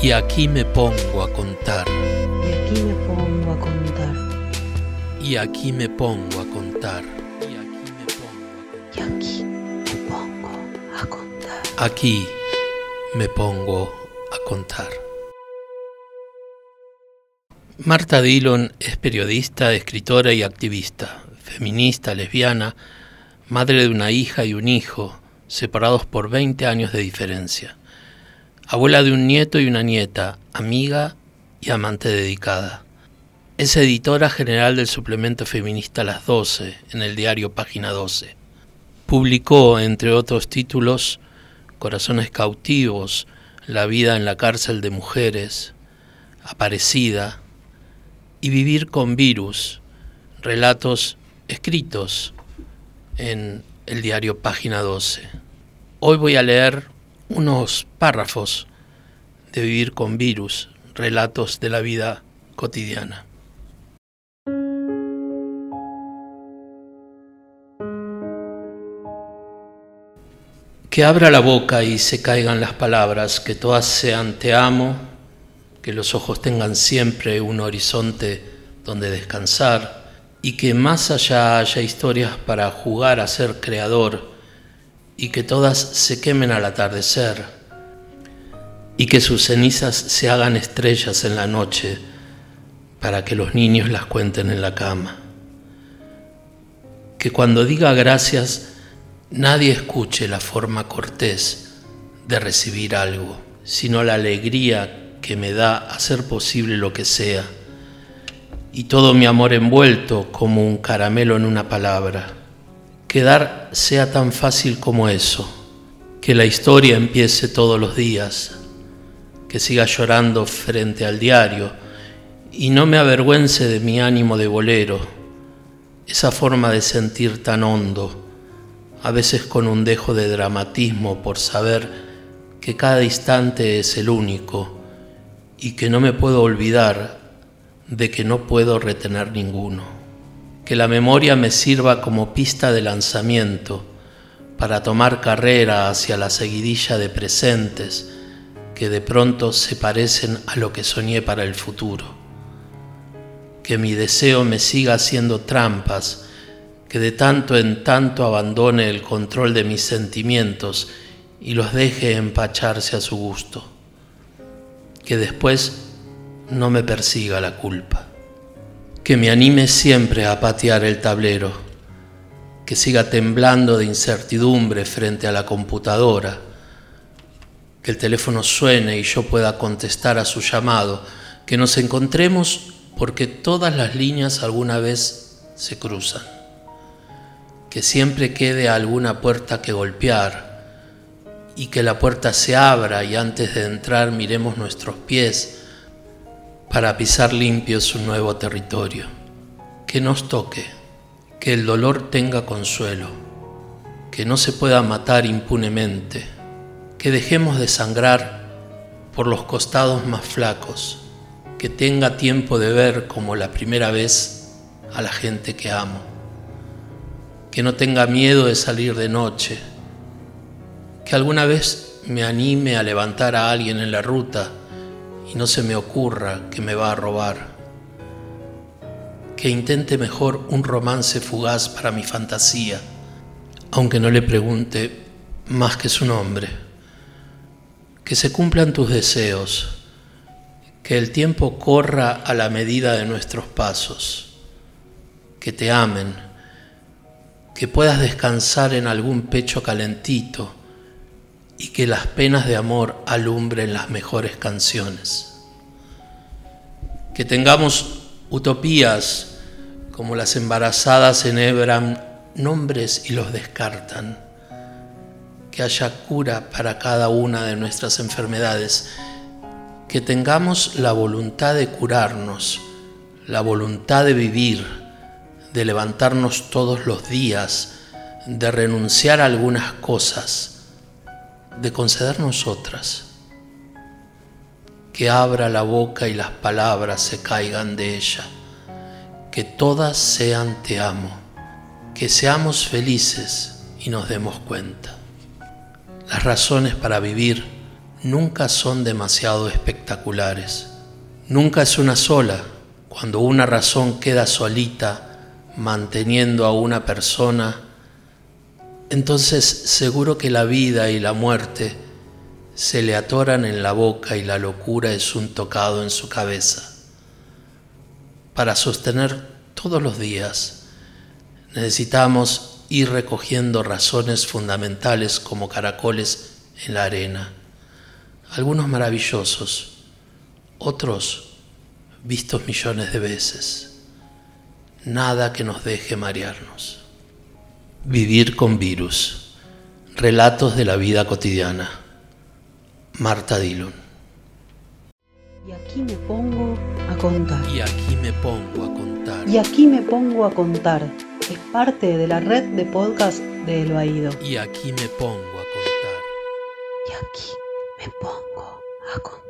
Y aquí me pongo a contar. Y aquí me pongo a contar. Y aquí me pongo a contar. Y aquí me pongo a contar. Aquí me pongo a contar. Marta Dillon es periodista, escritora y activista, feminista, lesbiana, madre de una hija y un hijo, separados por 20 años de diferencia abuela de un nieto y una nieta, amiga y amante dedicada. Es editora general del suplemento feminista Las 12 en el diario Página 12. Publicó, entre otros títulos, Corazones cautivos, La vida en la cárcel de mujeres, Aparecida y Vivir con virus, relatos escritos en el diario Página 12. Hoy voy a leer unos párrafos de Vivir con Virus, relatos de la vida cotidiana. Que abra la boca y se caigan las palabras, que todas sean te amo, que los ojos tengan siempre un horizonte donde descansar y que más allá haya historias para jugar a ser creador y que todas se quemen al atardecer, y que sus cenizas se hagan estrellas en la noche para que los niños las cuenten en la cama. Que cuando diga gracias nadie escuche la forma cortés de recibir algo, sino la alegría que me da hacer posible lo que sea, y todo mi amor envuelto como un caramelo en una palabra que dar sea tan fácil como eso, que la historia empiece todos los días, que siga llorando frente al diario y no me avergüence de mi ánimo de bolero, esa forma de sentir tan hondo, a veces con un dejo de dramatismo por saber que cada instante es el único y que no me puedo olvidar de que no puedo retener ninguno que la memoria me sirva como pista de lanzamiento para tomar carrera hacia la seguidilla de presentes que de pronto se parecen a lo que soñé para el futuro. Que mi deseo me siga haciendo trampas, que de tanto en tanto abandone el control de mis sentimientos y los deje empacharse a su gusto. Que después no me persiga la culpa que me anime siempre a patear el tablero, que siga temblando de incertidumbre frente a la computadora, que el teléfono suene y yo pueda contestar a su llamado, que nos encontremos porque todas las líneas alguna vez se cruzan, que siempre quede alguna puerta que golpear y que la puerta se abra y antes de entrar miremos nuestros pies, para pisar limpio su nuevo territorio. Que nos toque, que el dolor tenga consuelo, que no se pueda matar impunemente, que dejemos de sangrar por los costados más flacos, que tenga tiempo de ver como la primera vez a la gente que amo, que no tenga miedo de salir de noche, que alguna vez me anime a levantar a alguien en la ruta, y no se me ocurra que me va a robar. Que intente mejor un romance fugaz para mi fantasía, aunque no le pregunte más que su nombre. Que se cumplan tus deseos, que el tiempo corra a la medida de nuestros pasos, que te amen, que puedas descansar en algún pecho calentito, y que las penas de amor alumbren las mejores canciones. Que tengamos utopías como las embarazadas enhebran nombres y los descartan. Que haya cura para cada una de nuestras enfermedades. Que tengamos la voluntad de curarnos, la voluntad de vivir, de levantarnos todos los días, de renunciar a algunas cosas de concedernos otras, que abra la boca y las palabras se caigan de ella, que todas sean te amo, que seamos felices y nos demos cuenta. Las razones para vivir nunca son demasiado espectaculares. Nunca es una sola. Cuando una razón queda solita manteniendo a una persona, entonces seguro que la vida y la muerte se le atoran en la boca y la locura es un tocado en su cabeza. Para sostener todos los días necesitamos ir recogiendo razones fundamentales como caracoles en la arena, algunos maravillosos, otros vistos millones de veces, nada que nos deje marearnos. Vivir con virus. Relatos de la vida cotidiana. Marta Dillon. Y aquí me pongo a contar. Y aquí me pongo a contar. Y aquí me pongo a contar. Es parte de la red de podcast de El Baído. Y aquí me pongo a contar. Y aquí me pongo a contar.